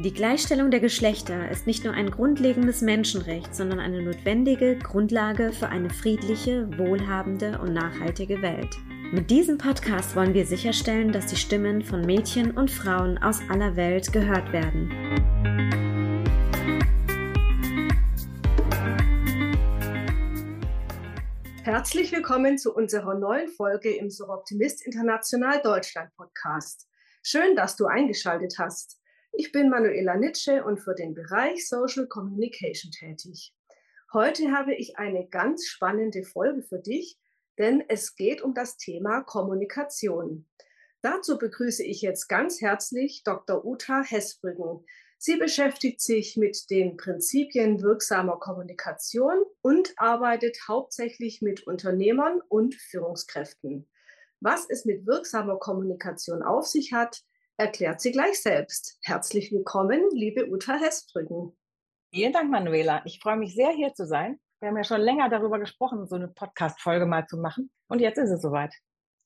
Die Gleichstellung der Geschlechter ist nicht nur ein grundlegendes Menschenrecht, sondern eine notwendige Grundlage für eine friedliche, wohlhabende und nachhaltige Welt. Mit diesem Podcast wollen wir sicherstellen, dass die Stimmen von Mädchen und Frauen aus aller Welt gehört werden. Herzlich willkommen zu unserer neuen Folge im So Optimist International Deutschland Podcast. Schön, dass du eingeschaltet hast. Ich bin Manuela Nitsche und für den Bereich Social Communication tätig. Heute habe ich eine ganz spannende Folge für dich, denn es geht um das Thema Kommunikation. Dazu begrüße ich jetzt ganz herzlich Dr. Uta Hessbrüggen. Sie beschäftigt sich mit den Prinzipien wirksamer Kommunikation und arbeitet hauptsächlich mit Unternehmern und Führungskräften. Was es mit wirksamer Kommunikation auf sich hat, erklärt sie gleich selbst. Herzlich willkommen, liebe Uta Hessbrücken. Vielen Dank, Manuela. Ich freue mich sehr, hier zu sein. Wir haben ja schon länger darüber gesprochen, so eine Podcast-Folge mal zu machen. Und jetzt ist es soweit.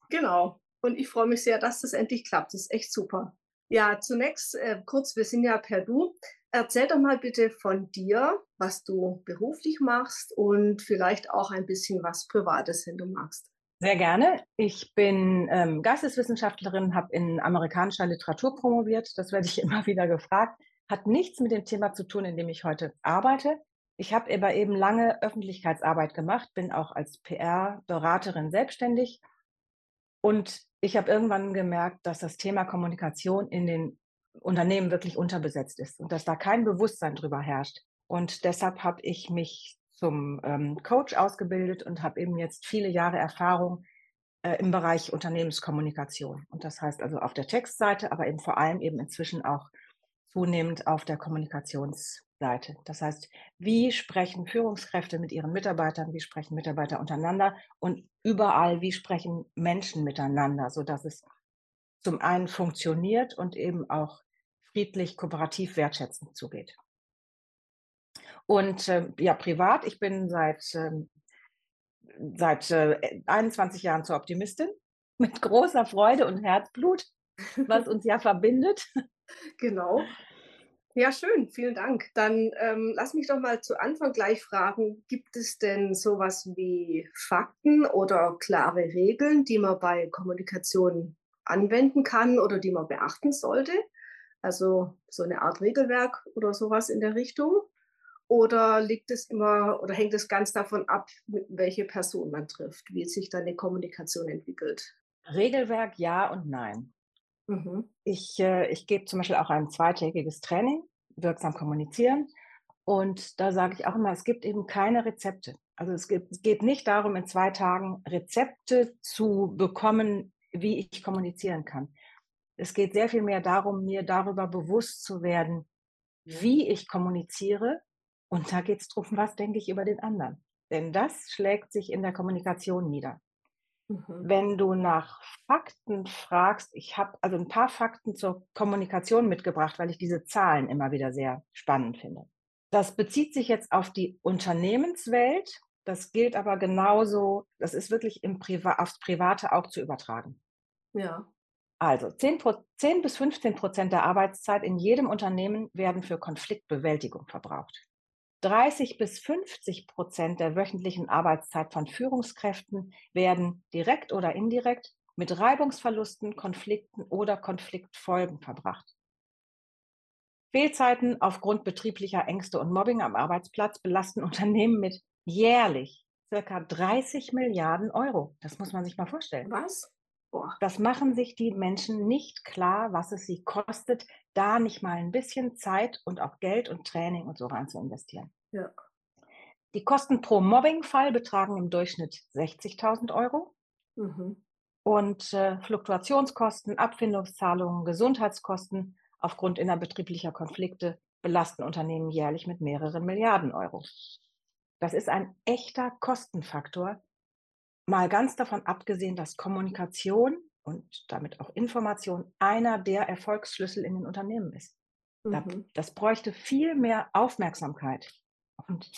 Genau. Und ich freue mich sehr, dass das endlich klappt. Das ist echt super. Ja, zunächst äh, kurz, wir sind ja per Du. Erzähl doch mal bitte von dir, was du beruflich machst und vielleicht auch ein bisschen was Privates, wenn du magst. Sehr gerne. Ich bin ähm, Geisteswissenschaftlerin, habe in amerikanischer Literatur promoviert. Das werde ich immer wieder gefragt. Hat nichts mit dem Thema zu tun, in dem ich heute arbeite. Ich habe aber eben lange Öffentlichkeitsarbeit gemacht, bin auch als PR-Beraterin selbstständig. Und ich habe irgendwann gemerkt, dass das Thema Kommunikation in den Unternehmen wirklich unterbesetzt ist und dass da kein Bewusstsein drüber herrscht. Und deshalb habe ich mich zum ähm, Coach ausgebildet und habe eben jetzt viele Jahre Erfahrung äh, im Bereich Unternehmenskommunikation. Und das heißt also auf der Textseite, aber eben vor allem eben inzwischen auch zunehmend auf der Kommunikationsseite. Das heißt, wie sprechen Führungskräfte mit ihren Mitarbeitern, wie sprechen Mitarbeiter untereinander und überall, wie sprechen Menschen miteinander, sodass es zum einen funktioniert und eben auch friedlich, kooperativ, wertschätzend zugeht. Und äh, ja, privat, ich bin seit, ähm, seit äh, 21 Jahren zur Optimistin mit großer Freude und Herzblut, was uns ja verbindet. Genau. Ja, schön, vielen Dank. Dann ähm, lass mich doch mal zu Anfang gleich fragen, gibt es denn sowas wie Fakten oder klare Regeln, die man bei Kommunikation anwenden kann oder die man beachten sollte? Also so eine Art Regelwerk oder sowas in der Richtung? Oder liegt es immer oder hängt es ganz davon ab, welche Person man trifft, wie sich dann die Kommunikation entwickelt? Regelwerk ja und nein. Mhm. Ich, äh, ich gebe zum Beispiel auch ein zweitägiges Training, wirksam kommunizieren. Und da sage ich auch immer, es gibt eben keine Rezepte. Also es, gibt, es geht nicht darum, in zwei Tagen Rezepte zu bekommen, wie ich kommunizieren kann. Es geht sehr viel mehr darum, mir darüber bewusst zu werden, wie ich kommuniziere und da geht es darum, was denke ich über den anderen. Denn das schlägt sich in der Kommunikation nieder. Mhm. Wenn du nach Fakten fragst, ich habe also ein paar Fakten zur Kommunikation mitgebracht, weil ich diese Zahlen immer wieder sehr spannend finde. Das bezieht sich jetzt auf die Unternehmenswelt. Das gilt aber genauso, das ist wirklich im Priva aufs Private auch zu übertragen. Ja. Also 10, 10 bis 15 Prozent der Arbeitszeit in jedem Unternehmen werden für Konfliktbewältigung verbraucht. 30 bis 50 Prozent der wöchentlichen Arbeitszeit von Führungskräften werden direkt oder indirekt mit Reibungsverlusten, Konflikten oder Konfliktfolgen verbracht. Fehlzeiten aufgrund betrieblicher Ängste und Mobbing am Arbeitsplatz belasten Unternehmen mit jährlich circa 30 Milliarden Euro. Das muss man sich mal vorstellen. Was? Das machen sich die Menschen nicht klar, was es sie kostet, da nicht mal ein bisschen Zeit und auch Geld und Training und so rein zu investieren. Ja. Die Kosten pro Mobbingfall betragen im Durchschnitt 60.000 Euro. Mhm. Und äh, Fluktuationskosten, Abfindungszahlungen, Gesundheitskosten aufgrund innerbetrieblicher Konflikte belasten Unternehmen jährlich mit mehreren Milliarden Euro. Das ist ein echter Kostenfaktor, mal ganz davon abgesehen, dass Kommunikation und damit auch Information einer der Erfolgsschlüssel in den Unternehmen ist. Mhm. Das bräuchte viel mehr Aufmerksamkeit. Und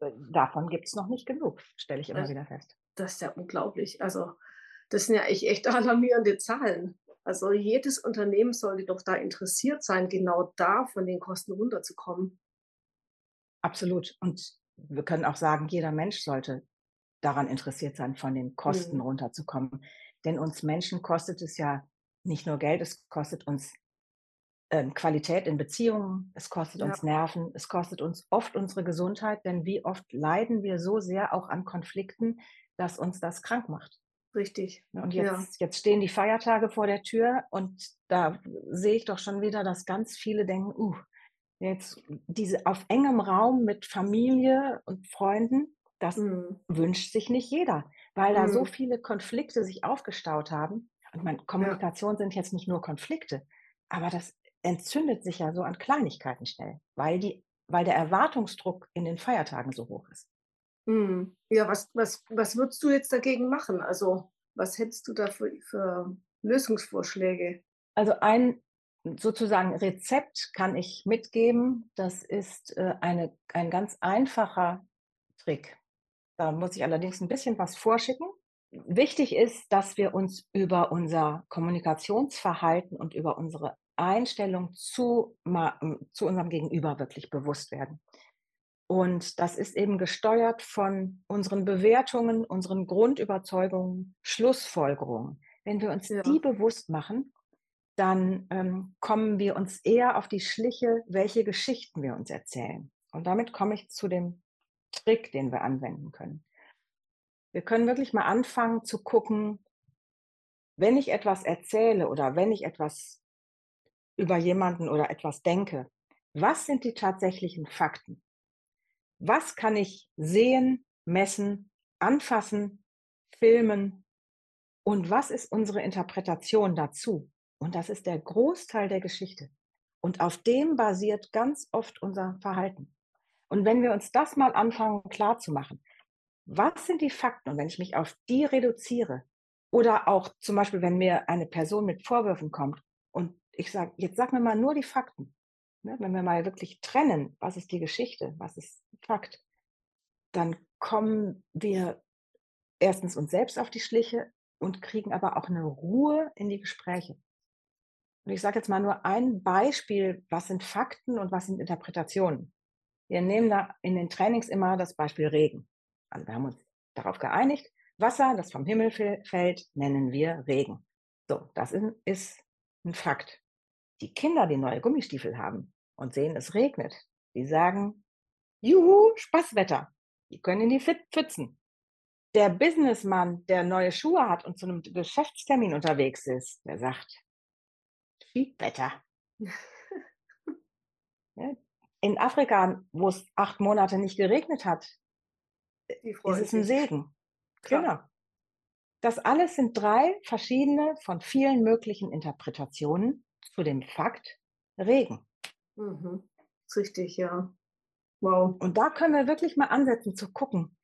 äh, davon gibt es noch nicht genug, stelle ich immer das, wieder fest. Das ist ja unglaublich. Also, das sind ja echt, echt alarmierende Zahlen. Also, jedes Unternehmen sollte doch da interessiert sein, genau da von den Kosten runterzukommen. Absolut. Und wir können auch sagen, jeder Mensch sollte daran interessiert sein, von den Kosten mhm. runterzukommen. Denn uns Menschen kostet es ja nicht nur Geld, es kostet uns ähm, Qualität in Beziehungen, es kostet ja. uns Nerven, es kostet uns oft unsere Gesundheit, denn wie oft leiden wir so sehr auch an Konflikten, dass uns das krank macht. Richtig. Und jetzt, ja. jetzt stehen die Feiertage vor der Tür und da sehe ich doch schon wieder, dass ganz viele denken, uh, jetzt diese auf engem Raum mit Familie und Freunden, das mhm. wünscht sich nicht jeder, weil mhm. da so mhm. viele Konflikte sich aufgestaut haben. Und meine, Kommunikation ja. sind jetzt nicht nur Konflikte, aber das entzündet sich ja so an Kleinigkeiten schnell, weil, die, weil der Erwartungsdruck in den Feiertagen so hoch ist. Mhm. Ja, was, was, was würdest du jetzt dagegen machen? Also, was hättest du da für, für Lösungsvorschläge? Also ein sozusagen Rezept kann ich mitgeben. Das ist äh, eine, ein ganz einfacher Trick. Da muss ich allerdings ein bisschen was vorschicken. Wichtig ist, dass wir uns über unser Kommunikationsverhalten und über unsere Einstellung zu, zu unserem Gegenüber wirklich bewusst werden. Und das ist eben gesteuert von unseren Bewertungen, unseren Grundüberzeugungen, Schlussfolgerungen. Wenn wir uns ja. die bewusst machen, dann ähm, kommen wir uns eher auf die Schliche, welche Geschichten wir uns erzählen. Und damit komme ich zu dem Trick, den wir anwenden können. Wir können wirklich mal anfangen zu gucken, wenn ich etwas erzähle oder wenn ich etwas über jemanden oder etwas denke, was sind die tatsächlichen Fakten? Was kann ich sehen, messen, anfassen, filmen? Und was ist unsere Interpretation dazu? Und das ist der Großteil der Geschichte. Und auf dem basiert ganz oft unser Verhalten. Und wenn wir uns das mal anfangen klarzumachen, was sind die Fakten? Und wenn ich mich auf die reduziere, oder auch zum Beispiel, wenn mir eine Person mit Vorwürfen kommt und ich sage, jetzt sag mir mal nur die Fakten. Ne? Wenn wir mal wirklich trennen, was ist die Geschichte, was ist Fakt, dann kommen wir erstens uns selbst auf die Schliche und kriegen aber auch eine Ruhe in die Gespräche. Und ich sage jetzt mal nur ein Beispiel, was sind Fakten und was sind Interpretationen. Wir nehmen da in den Trainings immer das Beispiel Regen. Also wir haben uns darauf geeinigt, Wasser, das vom Himmel fällt, nennen wir Regen. So, das ist ein Fakt. Die Kinder, die neue Gummistiefel haben und sehen, es regnet, die sagen, juhu, Spaßwetter. Die können in die Pfützen. Der Businessmann, der neue Schuhe hat und zu einem Geschäftstermin unterwegs ist, der sagt, Schiedwetter. in Afrika, wo es acht Monate nicht geregnet hat, ist es ein Segen. Klar. Genau. Das alles sind drei verschiedene von vielen möglichen Interpretationen zu dem Fakt Regen. Mhm. Richtig, ja. Wow. Und da können wir wirklich mal ansetzen zu gucken,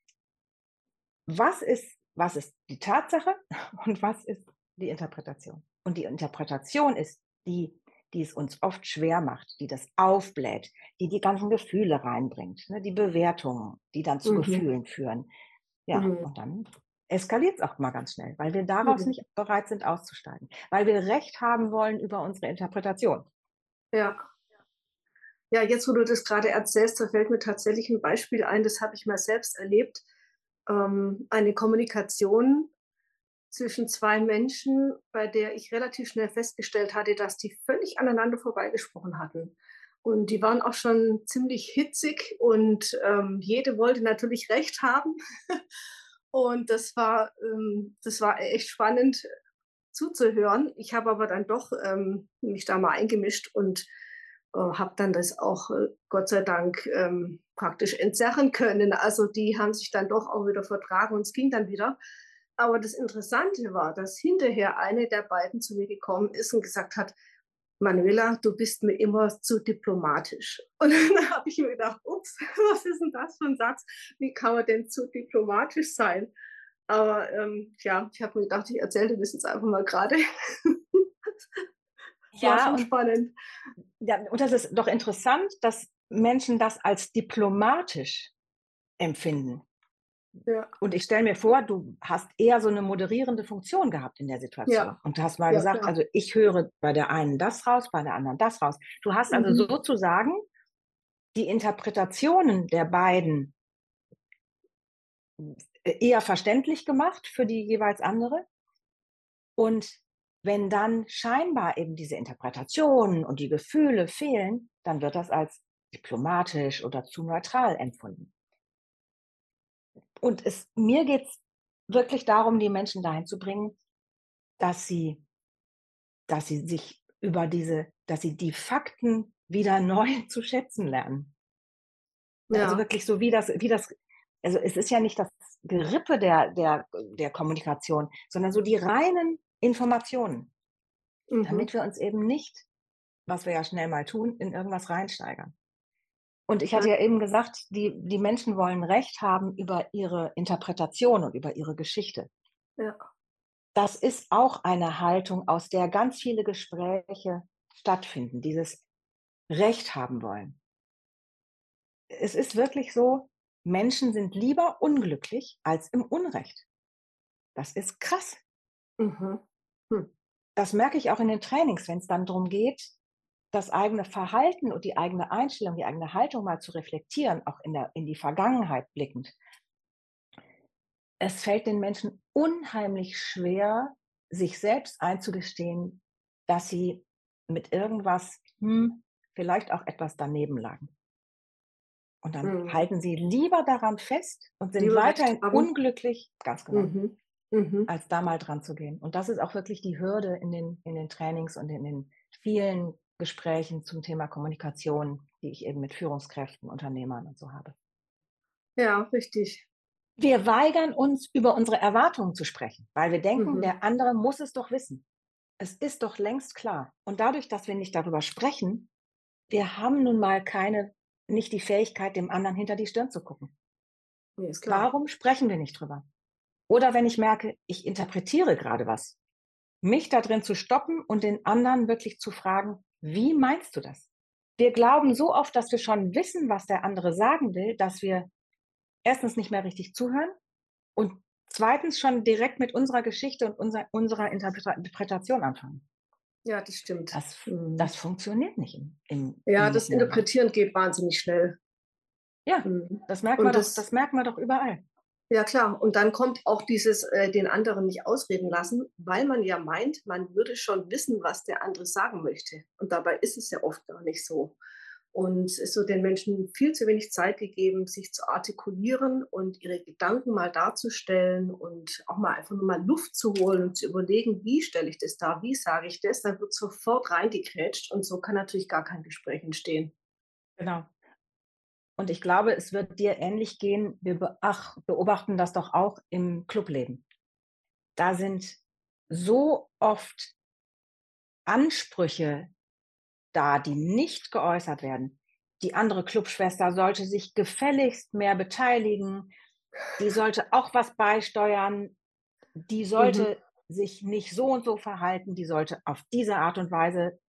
was ist, was ist die Tatsache und was ist die Interpretation. Und die Interpretation ist die, die es uns oft schwer macht, die das aufbläht, die die ganzen Gefühle reinbringt, ne, die Bewertungen, die dann zu mhm. Gefühlen führen. Ja, mhm. und dann eskaliert es auch mal ganz schnell, weil wir daraus mhm. nicht bereit sind auszusteigen, weil wir Recht haben wollen über unsere Interpretation. Ja. Ja, jetzt, wo du das gerade erzählst, da fällt mir tatsächlich ein Beispiel ein, das habe ich mal selbst erlebt. Ähm, eine Kommunikation zwischen zwei Menschen, bei der ich relativ schnell festgestellt hatte, dass die völlig aneinander vorbeigesprochen hatten. Und die waren auch schon ziemlich hitzig und ähm, jede wollte natürlich recht haben. Und das war, ähm, das war echt spannend zuzuhören. Ich habe aber dann doch ähm, mich da mal eingemischt und äh, habe dann das auch äh, Gott sei Dank ähm, praktisch entzerren können. Also die haben sich dann doch auch wieder vertragen und es ging dann wieder. Aber das Interessante war, dass hinterher eine der beiden zu mir gekommen ist und gesagt hat, Manuela, du bist mir immer zu diplomatisch. Und dann habe ich mir gedacht, ups, was ist denn das für ein Satz? Wie kann man denn zu diplomatisch sein? Aber ähm, ja, ich habe mir gedacht, ich erzähle dir das jetzt einfach mal gerade. ja, schon spannend. Ja, und das ist doch interessant, dass Menschen das als diplomatisch empfinden. Ja. Und ich stelle mir vor, du hast eher so eine moderierende Funktion gehabt in der Situation. Ja. Und du hast mal ja, gesagt, also ich höre bei der einen das raus, bei der anderen das raus. Du hast also mhm. sozusagen die Interpretationen der beiden eher verständlich gemacht für die jeweils andere. Und wenn dann scheinbar eben diese Interpretationen und die Gefühle fehlen, dann wird das als diplomatisch oder zu neutral empfunden. Und es, mir geht es wirklich darum, die Menschen dahin zu bringen, dass sie, dass sie sich über diese, dass sie die Fakten wieder neu zu schätzen lernen. Also ja. Also wirklich so wie das, wie das, also es ist ja nicht das Gerippe der, der, der Kommunikation, sondern so die reinen Informationen, mhm. damit wir uns eben nicht, was wir ja schnell mal tun, in irgendwas reinsteigern. Und ich hatte ja eben gesagt, die, die Menschen wollen Recht haben über ihre Interpretation und über ihre Geschichte. Ja. Das ist auch eine Haltung, aus der ganz viele Gespräche stattfinden, dieses Recht haben wollen. Es ist wirklich so, Menschen sind lieber unglücklich als im Unrecht. Das ist krass. Mhm. Hm. Das merke ich auch in den Trainings, wenn es dann darum geht, das eigene Verhalten und die eigene Einstellung, die eigene Haltung mal zu reflektieren, auch in, der, in die Vergangenheit blickend. Es fällt den Menschen unheimlich schwer, sich selbst einzugestehen, dass sie mit irgendwas, hm, vielleicht auch etwas daneben lagen. Und dann mhm. halten sie lieber daran fest und sind lieber weiterhin unglücklich, ganz genau, mhm. Mhm. als da mal dran zu gehen. Und das ist auch wirklich die Hürde in den, in den Trainings und in den vielen Gesprächen zum Thema Kommunikation, die ich eben mit Führungskräften, Unternehmern und so habe. Ja, richtig. Wir weigern uns, über unsere Erwartungen zu sprechen, weil wir denken, mhm. der andere muss es doch wissen. Es ist doch längst klar. Und dadurch, dass wir nicht darüber sprechen, wir haben nun mal keine, nicht die Fähigkeit, dem anderen hinter die Stirn zu gucken. Nee, Warum sprechen wir nicht drüber? Oder wenn ich merke, ich interpretiere gerade was, mich da drin zu stoppen und den anderen wirklich zu fragen, wie meinst du das? Wir glauben so oft, dass wir schon wissen, was der andere sagen will, dass wir erstens nicht mehr richtig zuhören und zweitens schon direkt mit unserer Geschichte und unser, unserer Interpretation anfangen. Ja, das stimmt. Das, mhm. das funktioniert nicht. Im, im ja, im das Interpretieren geht wahnsinnig schnell. Ja, mhm. das, merkt man doch, das merkt man doch überall. Ja, klar. Und dann kommt auch dieses äh, den anderen nicht ausreden lassen, weil man ja meint, man würde schon wissen, was der andere sagen möchte. Und dabei ist es ja oft gar nicht so. Und es ist so den Menschen viel zu wenig Zeit gegeben, sich zu artikulieren und ihre Gedanken mal darzustellen und auch mal einfach nur mal Luft zu holen und zu überlegen, wie stelle ich das dar, wie sage ich das, dann wird sofort reingekrätscht und so kann natürlich gar kein Gespräch entstehen. Genau. Und ich glaube, es wird dir ähnlich gehen. Wir beobachten das doch auch im Clubleben. Da sind so oft Ansprüche da, die nicht geäußert werden. Die andere Clubschwester sollte sich gefälligst mehr beteiligen. Die sollte auch was beisteuern. Die sollte mhm. sich nicht so und so verhalten. Die sollte auf diese Art und Weise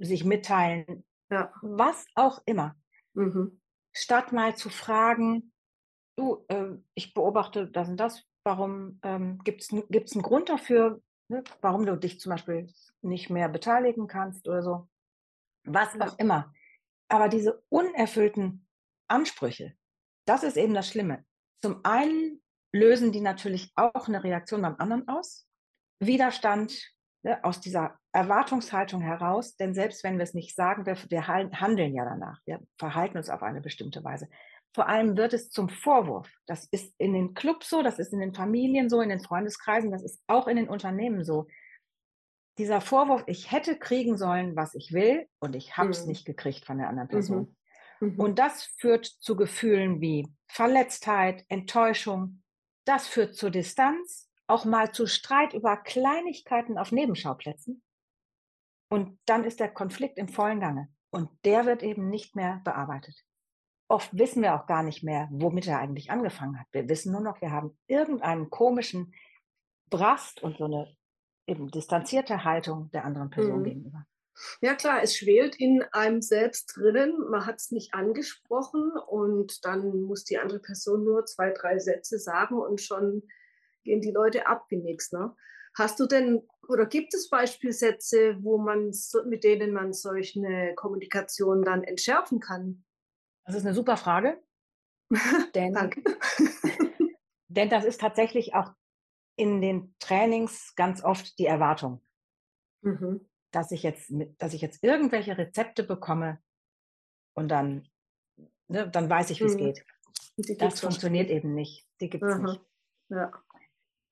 sich mitteilen. Ja. Was auch immer. Mhm. Statt mal zu fragen, du, äh, ich beobachte das und das, warum ähm, gibt es einen Grund dafür, ne, warum du dich zum Beispiel nicht mehr beteiligen kannst oder so, was auch immer. Aber diese unerfüllten Ansprüche, das ist eben das Schlimme. Zum einen lösen die natürlich auch eine Reaktion beim anderen aus. Widerstand ne, aus dieser Erwartungshaltung heraus, denn selbst wenn wir es nicht sagen, wir, wir handeln ja danach, wir verhalten uns auf eine bestimmte Weise. Vor allem wird es zum Vorwurf. Das ist in den Clubs so, das ist in den Familien so, in den Freundeskreisen, das ist auch in den Unternehmen so. Dieser Vorwurf, ich hätte kriegen sollen, was ich will, und ich habe es mhm. nicht gekriegt von der anderen Person. Mhm. Mhm. Und das führt zu Gefühlen wie Verletztheit, Enttäuschung. Das führt zur Distanz, auch mal zu Streit über Kleinigkeiten auf Nebenschauplätzen. Und dann ist der Konflikt im vollen Gange. Und der wird eben nicht mehr bearbeitet. Oft wissen wir auch gar nicht mehr, womit er eigentlich angefangen hat. Wir wissen nur noch, wir haben irgendeinen komischen Brast und so eine eben distanzierte Haltung der anderen Person mhm. gegenüber. Ja klar, es schwelt in einem selbst drinnen, man hat es nicht angesprochen und dann muss die andere Person nur zwei, drei Sätze sagen und schon gehen die Leute ab wie nichts. Ne? Hast du denn oder gibt es Beispielsätze, wo man mit denen man solch eine Kommunikation dann entschärfen kann? Das ist eine super Frage. denn, Danke. denn das ist tatsächlich auch in den Trainings ganz oft die Erwartung. Mhm dass ich jetzt, dass ich jetzt irgendwelche Rezepte bekomme und dann, ne, dann weiß ich, wie es mhm. geht. Das funktioniert eben nicht. Die gibt es nicht. Ja.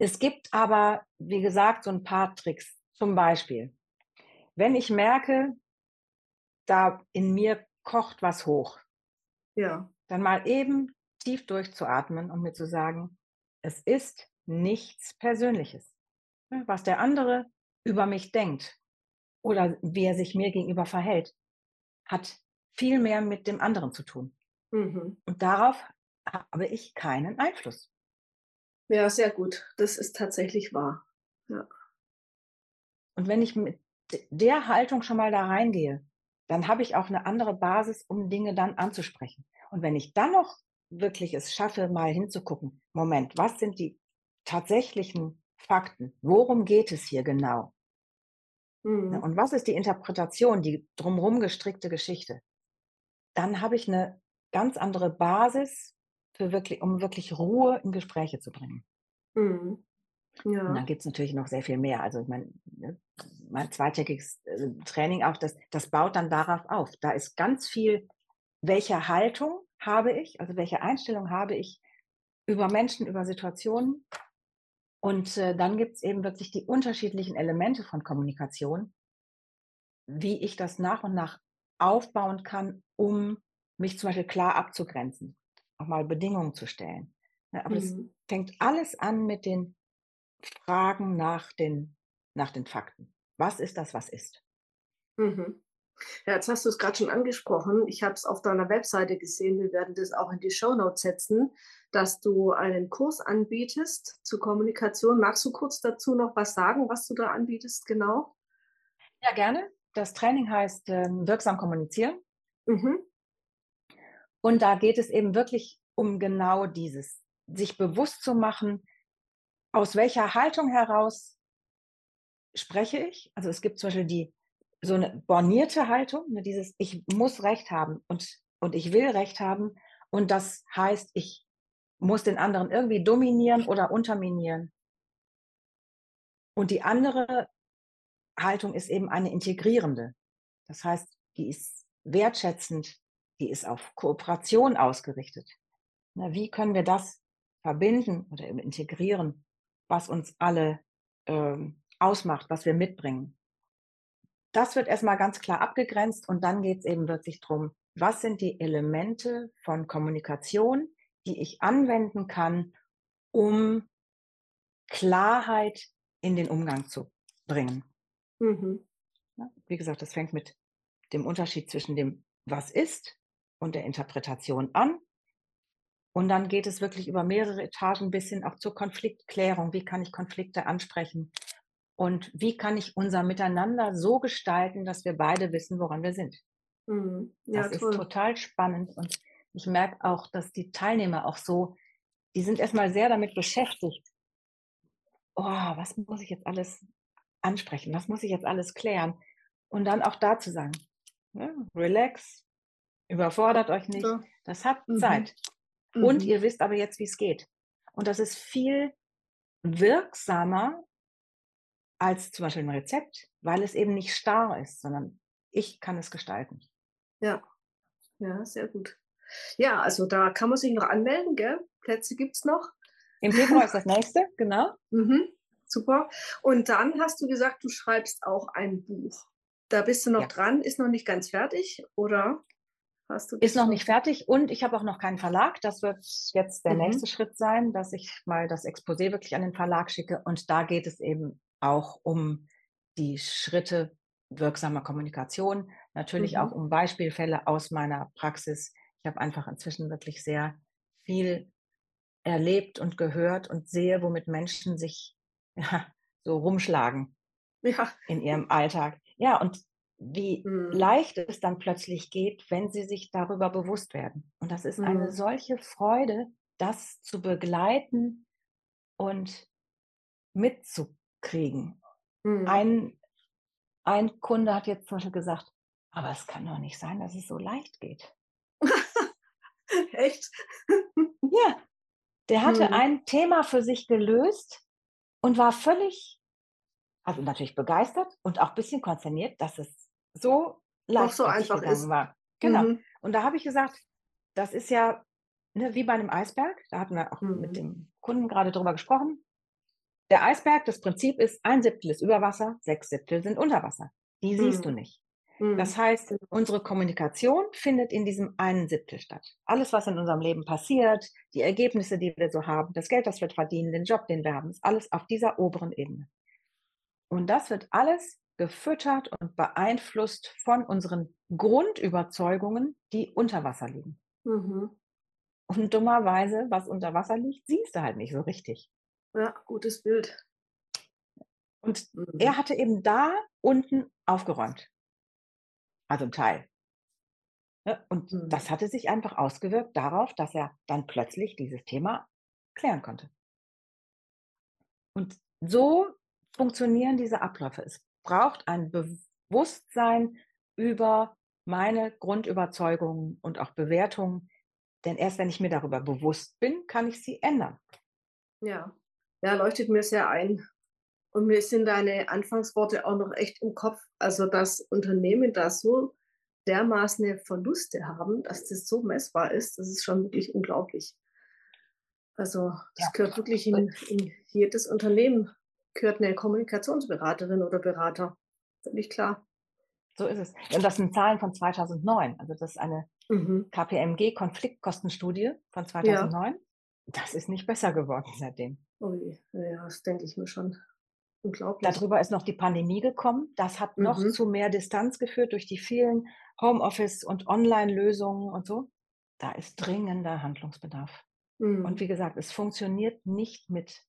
Es gibt aber, wie gesagt, so ein paar Tricks. Zum Beispiel, wenn ich merke, da in mir kocht was hoch, ja. dann mal eben tief durchzuatmen und mir zu sagen, es ist nichts Persönliches. Was der andere über mich denkt, oder wie er sich mir gegenüber verhält, hat viel mehr mit dem anderen zu tun. Mhm. Und darauf habe ich keinen Einfluss. Ja, sehr gut. Das ist tatsächlich wahr. Ja. Und wenn ich mit der Haltung schon mal da reingehe, dann habe ich auch eine andere Basis, um Dinge dann anzusprechen. Und wenn ich dann noch wirklich es schaffe, mal hinzugucken, Moment, was sind die tatsächlichen Fakten? Worum geht es hier genau? Ne, mhm. Und was ist die Interpretation, die drumherum gestrickte Geschichte? Dann habe ich eine ganz andere Basis, für wirklich, um wirklich Ruhe in Gespräche zu bringen. Mhm. Ja. Und dann gibt es natürlich noch sehr viel mehr. Also mein, ne, mein zweitägiges äh, Training auch, das, das baut dann darauf auf. Da ist ganz viel, welche Haltung habe ich, also welche Einstellung habe ich über Menschen, über Situationen und äh, dann gibt es eben wirklich die unterschiedlichen Elemente von Kommunikation, wie ich das nach und nach aufbauen kann, um mich zum Beispiel klar abzugrenzen, auch mal Bedingungen zu stellen. Ja, aber mhm. das fängt alles an mit den Fragen nach den, nach den Fakten. Was ist das, was ist? Mhm. Ja, jetzt hast du es gerade schon angesprochen. Ich habe es auf deiner Webseite gesehen. Wir werden das auch in die Show Notes setzen, dass du einen Kurs anbietest zur Kommunikation. Magst du kurz dazu noch was sagen, was du da anbietest genau? Ja, gerne. Das Training heißt ähm, wirksam kommunizieren. Mhm. Und da geht es eben wirklich um genau dieses, sich bewusst zu machen, aus welcher Haltung heraus spreche ich. Also es gibt zum Beispiel die so eine bornierte Haltung, ne, dieses ich muss Recht haben und, und ich will Recht haben. Und das heißt, ich muss den anderen irgendwie dominieren oder unterminieren. Und die andere Haltung ist eben eine integrierende. Das heißt, die ist wertschätzend, die ist auf Kooperation ausgerichtet. Na, wie können wir das verbinden oder integrieren, was uns alle ähm, ausmacht, was wir mitbringen? das wird erstmal ganz klar abgegrenzt und dann geht es eben wirklich darum, was sind die Elemente von Kommunikation, die ich anwenden kann, um Klarheit in den Umgang zu bringen. Mhm. wie gesagt, das fängt mit dem Unterschied zwischen dem, was ist und der Interpretation an. Und dann geht es wirklich über mehrere Etagen bis hin auch zur Konfliktklärung. Wie kann ich Konflikte ansprechen? Und wie kann ich unser Miteinander so gestalten, dass wir beide wissen, woran wir sind? Mhm. Ja, das toll. ist total spannend. Und ich merke auch, dass die Teilnehmer auch so, die sind erstmal sehr damit beschäftigt. Oh, was muss ich jetzt alles ansprechen? Was muss ich jetzt alles klären? Und dann auch da zu sagen, ja, relax, überfordert euch nicht. Das hat mhm. Zeit. Und mhm. ihr wisst aber jetzt, wie es geht. Und das ist viel wirksamer, als zum Beispiel ein Rezept, weil es eben nicht starr ist, sondern ich kann es gestalten. Ja, ja, sehr gut. Ja, also da kann man sich noch anmelden, gell? Plätze gibt es noch. Im Februar ist das nächste, genau. Mhm, super. Und dann hast du gesagt, du schreibst auch ein Buch. Da bist du noch ja. dran, ist noch nicht ganz fertig, oder? Hast du ist noch nicht fertig und ich habe auch noch keinen Verlag. Das wird jetzt der mhm. nächste Schritt sein, dass ich mal das Exposé wirklich an den Verlag schicke. Und da geht es eben auch um die Schritte, wirksamer Kommunikation, natürlich mhm. auch um Beispielfälle aus meiner Praxis. Ich habe einfach inzwischen wirklich sehr viel erlebt und gehört und sehe, womit Menschen sich ja, so rumschlagen ja. in ihrem Alltag. Ja, und wie mhm. leicht es dann plötzlich geht, wenn sie sich darüber bewusst werden. Und das ist mhm. eine solche Freude, das zu begleiten und mitzukriegen. Mhm. Ein, ein Kunde hat jetzt zum Beispiel gesagt, aber es kann doch nicht sein, dass es so leicht geht. Echt? ja, der hatte mhm. ein Thema für sich gelöst und war völlig, also natürlich begeistert und auch ein bisschen konsterniert, dass es so leicht so einfach ist. war. Genau. Mhm. Und da habe ich gesagt, das ist ja ne, wie bei einem Eisberg. Da hatten wir auch mhm. mit dem Kunden gerade drüber gesprochen. Der Eisberg, das Prinzip ist, ein Siebtel ist über Wasser, sechs Siebtel sind unter Wasser. Die siehst du mhm. nicht. Das mhm. heißt, unsere Kommunikation findet in diesem einen Siebtel statt. Alles, was in unserem Leben passiert, die Ergebnisse, die wir so haben, das Geld, das wir verdienen, den Job, den wir haben, ist alles auf dieser oberen Ebene. Und das wird alles gefüttert und beeinflusst von unseren Grundüberzeugungen, die unter Wasser liegen. Mhm. Und dummerweise, was unter Wasser liegt, siehst du halt nicht so richtig. Ja, gutes Bild. Und mhm. er hatte eben da unten aufgeräumt also ein Teil. Ne? Und mhm. das hatte sich einfach ausgewirkt darauf, dass er dann plötzlich dieses Thema klären konnte. Und so funktionieren diese Abläufe. Es braucht ein Bewusstsein über meine Grundüberzeugungen und auch Bewertungen, denn erst wenn ich mir darüber bewusst bin, kann ich sie ändern. Ja, ja, leuchtet mir sehr ein. Und mir sind deine Anfangsworte auch noch echt im Kopf. Also, dass Unternehmen da so dermaßen Verluste haben, dass das so messbar ist, das ist schon wirklich unglaublich. Also, das ja. gehört wirklich in, in, jedes Unternehmen, gehört eine Kommunikationsberaterin oder Berater. Völlig klar. So ist es. Und das sind Zahlen von 2009. Also, das ist eine mhm. KPMG-Konfliktkostenstudie von 2009. Ja. Das ist nicht besser geworden seitdem. Ui, ja, das denke ich mir schon. Unglaublich. Darüber ist noch die Pandemie gekommen. Das hat mhm. noch zu mehr Distanz geführt durch die vielen Homeoffice- und Online-Lösungen und so. Da ist dringender Handlungsbedarf. Mhm. Und wie gesagt, es funktioniert nicht mit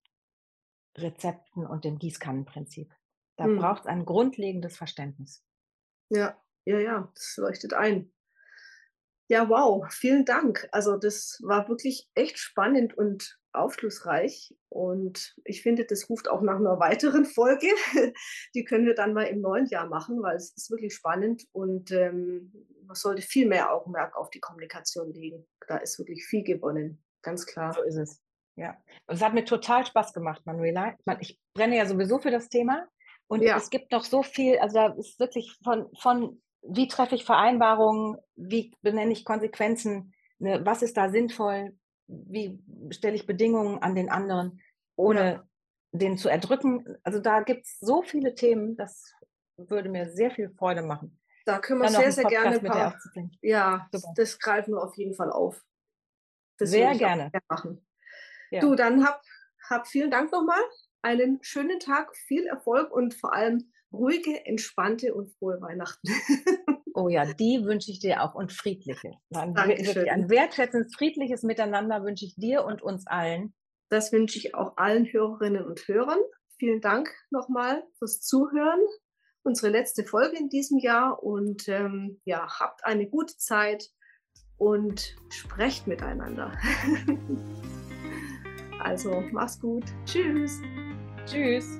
Rezepten und dem Gießkannenprinzip. Da mhm. braucht es ein grundlegendes Verständnis. Ja, ja, ja, das leuchtet ein. Ja, wow, vielen Dank. Also das war wirklich echt spannend und aufschlussreich. Und ich finde, das ruft auch nach einer weiteren Folge. Die können wir dann mal im neuen Jahr machen, weil es ist wirklich spannend und ähm, man sollte viel mehr Augenmerk auf die Kommunikation legen. Da ist wirklich viel gewonnen, ganz klar. So ist es. Ja, und es hat mir total Spaß gemacht, Manuela. Ich brenne ja sowieso für das Thema. Und ja. es gibt noch so viel, also da ist wirklich von, von wie treffe ich Vereinbarungen, wie benenne ich Konsequenzen, ne, was ist da sinnvoll, wie stelle ich Bedingungen an den anderen, ohne ja. den zu erdrücken. Also da gibt es so viele Themen, das würde mir sehr viel Freude machen. Da können wir sehr, sehr gerne paar, Ja, Super. das greifen wir auf jeden Fall auf. Das sehr gerne. machen. Ja. Du, dann hab, hab vielen Dank nochmal. Einen schönen Tag, viel Erfolg und vor allem ruhige, entspannte und frohe Weihnachten. Oh ja, die wünsche ich dir auch und friedliche. Ein, ein wertschätzendes, friedliches Miteinander wünsche ich dir und uns allen. Das wünsche ich auch allen Hörerinnen und Hörern. Vielen Dank nochmal fürs Zuhören. Unsere letzte Folge in diesem Jahr und ähm, ja, habt eine gute Zeit und sprecht miteinander. also, mach's gut. Tschüss. Tschüss.